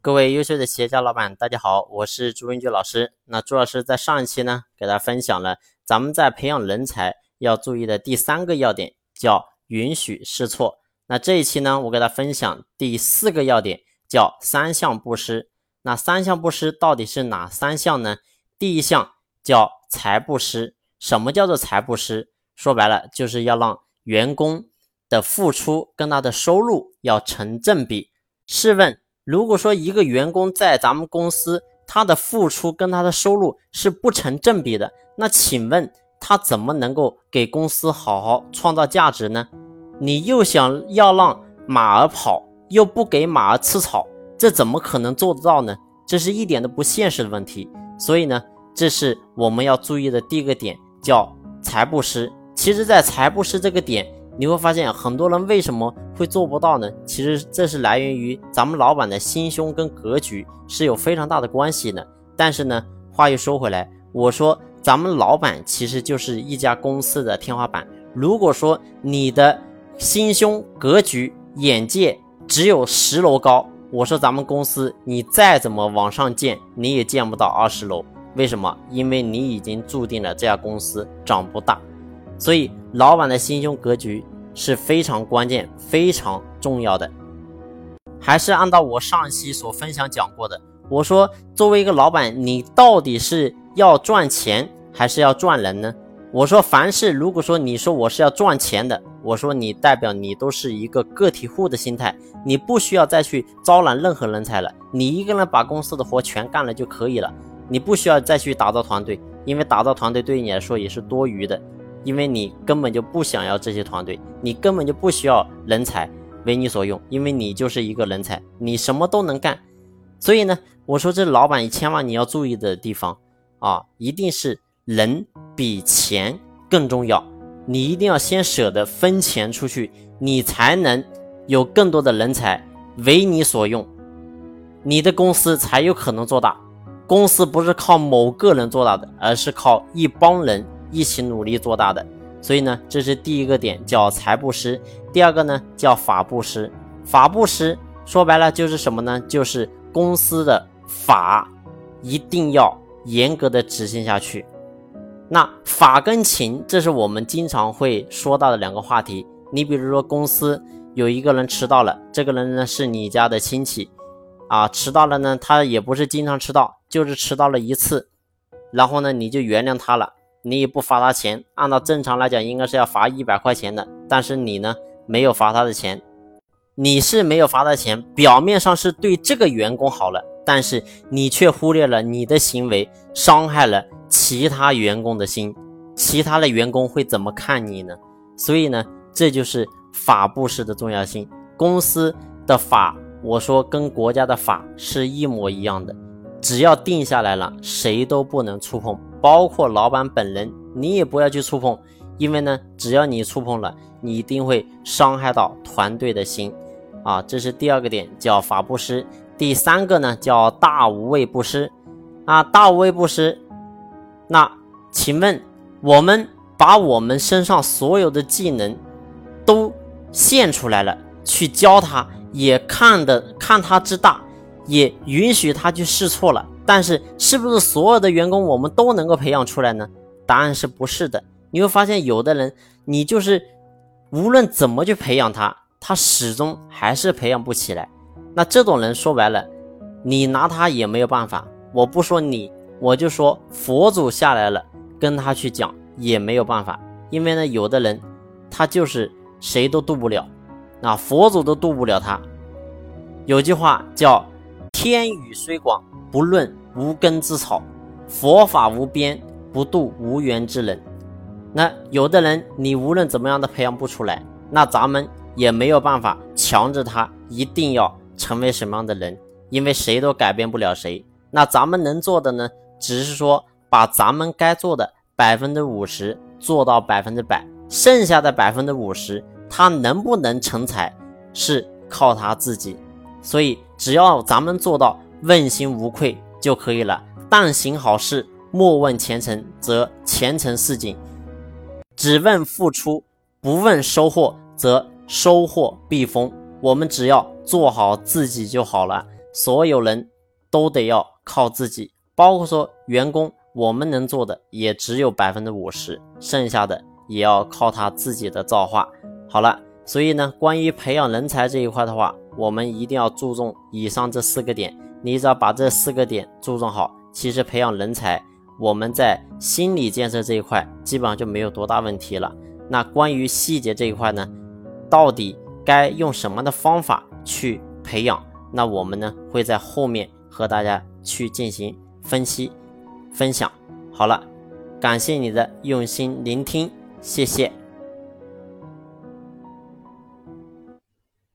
各位优秀的企业家老板，大家好，我是朱文举老师。那朱老师在上一期呢，给大家分享了咱们在培养人才要注意的第三个要点，叫允许试错。那这一期呢，我给大家分享第四个要点，叫三项布施。那三项布施到底是哪三项呢？第一项叫财布施。什么叫做财布施？说白了，就是要让员工的付出跟他的收入要成正比。试问？如果说一个员工在咱们公司，他的付出跟他的收入是不成正比的，那请问他怎么能够给公司好好创造价值呢？你又想要让马儿跑，又不给马儿吃草，这怎么可能做得到呢？这是一点都不现实的问题。所以呢，这是我们要注意的第一个点，叫财布施。其实，在财布施这个点。你会发现很多人为什么会做不到呢？其实这是来源于咱们老板的心胸跟格局是有非常大的关系的。但是呢，话又说回来，我说咱们老板其实就是一家公司的天花板。如果说你的心胸格局眼界只有十楼高，我说咱们公司你再怎么往上建，你也建不到二十楼。为什么？因为你已经注定了这家公司长不大。所以，老板的心胸格局是非常关键、非常重要的。还是按照我上期所分享讲过的，我说，作为一个老板，你到底是要赚钱还是要赚人呢？我说，凡是如果说你说我是要赚钱的，我说你代表你都是一个个体户的心态，你不需要再去招揽任何人才了，你一个人把公司的活全干了就可以了，你不需要再去打造团队，因为打造团队对于你来说也是多余的。因为你根本就不想要这些团队，你根本就不需要人才为你所用，因为你就是一个人才，你什么都能干。所以呢，我说这老板千万你要注意的地方啊，一定是人比钱更重要。你一定要先舍得分钱出去，你才能有更多的人才为你所用，你的公司才有可能做大。公司不是靠某个人做大的，而是靠一帮人。一起努力做大的，所以呢，这是第一个点，叫财布施。第二个呢，叫法布施。法布施，说白了就是什么呢？就是公司的法一定要严格的执行下去。那法跟情，这是我们经常会说到的两个话题。你比如说，公司有一个人迟到了，这个人呢是你家的亲戚，啊，迟到了呢，他也不是经常迟到，就是迟到了一次，然后呢，你就原谅他了。你也不罚他钱，按照正常来讲应该是要罚一百块钱的，但是你呢没有罚他的钱，你是没有罚他钱，表面上是对这个员工好了，但是你却忽略了你的行为伤害了其他员工的心，其他的员工会怎么看你呢？所以呢，这就是法布施的重要性。公司的法，我说跟国家的法是一模一样的，只要定下来了，谁都不能触碰。包括老板本人，你也不要去触碰，因为呢，只要你触碰了，你一定会伤害到团队的心，啊，这是第二个点，叫法布施。第三个呢，叫大无畏布施，啊，大无畏布施。那请问，我们把我们身上所有的技能都献出来了，去教他，也看的看他之大，也允许他去试错了。但是，是不是所有的员工我们都能够培养出来呢？答案是不是的。你会发现，有的人你就是无论怎么去培养他，他始终还是培养不起来。那这种人说白了，你拿他也没有办法。我不说你，我就说佛祖下来了，跟他去讲也没有办法。因为呢，有的人他就是谁都渡不了，那佛祖都渡不了他。有句话叫“天宇虽广”。不论无根之草，佛法无边，不渡无缘之人。那有的人，你无论怎么样都培养不出来，那咱们也没有办法强制他一定要成为什么样的人，因为谁都改变不了谁。那咱们能做的呢，只是说把咱们该做的百分之五十做到百分之百，剩下的百分之五十，他能不能成才，是靠他自己。所以，只要咱们做到。问心无愧就可以了。但行好事，莫问前程，则前程似锦；只问付出，不问收获，则收获必丰。我们只要做好自己就好了。所有人都得要靠自己，包括说员工，我们能做的也只有百分之五十，剩下的也要靠他自己的造化。好了，所以呢，关于培养人才这一块的话，我们一定要注重以上这四个点。你只要把这四个点注重好，其实培养人才，我们在心理建设这一块基本上就没有多大问题了。那关于细节这一块呢，到底该用什么的方法去培养？那我们呢会在后面和大家去进行分析分享。好了，感谢你的用心聆听，谢谢。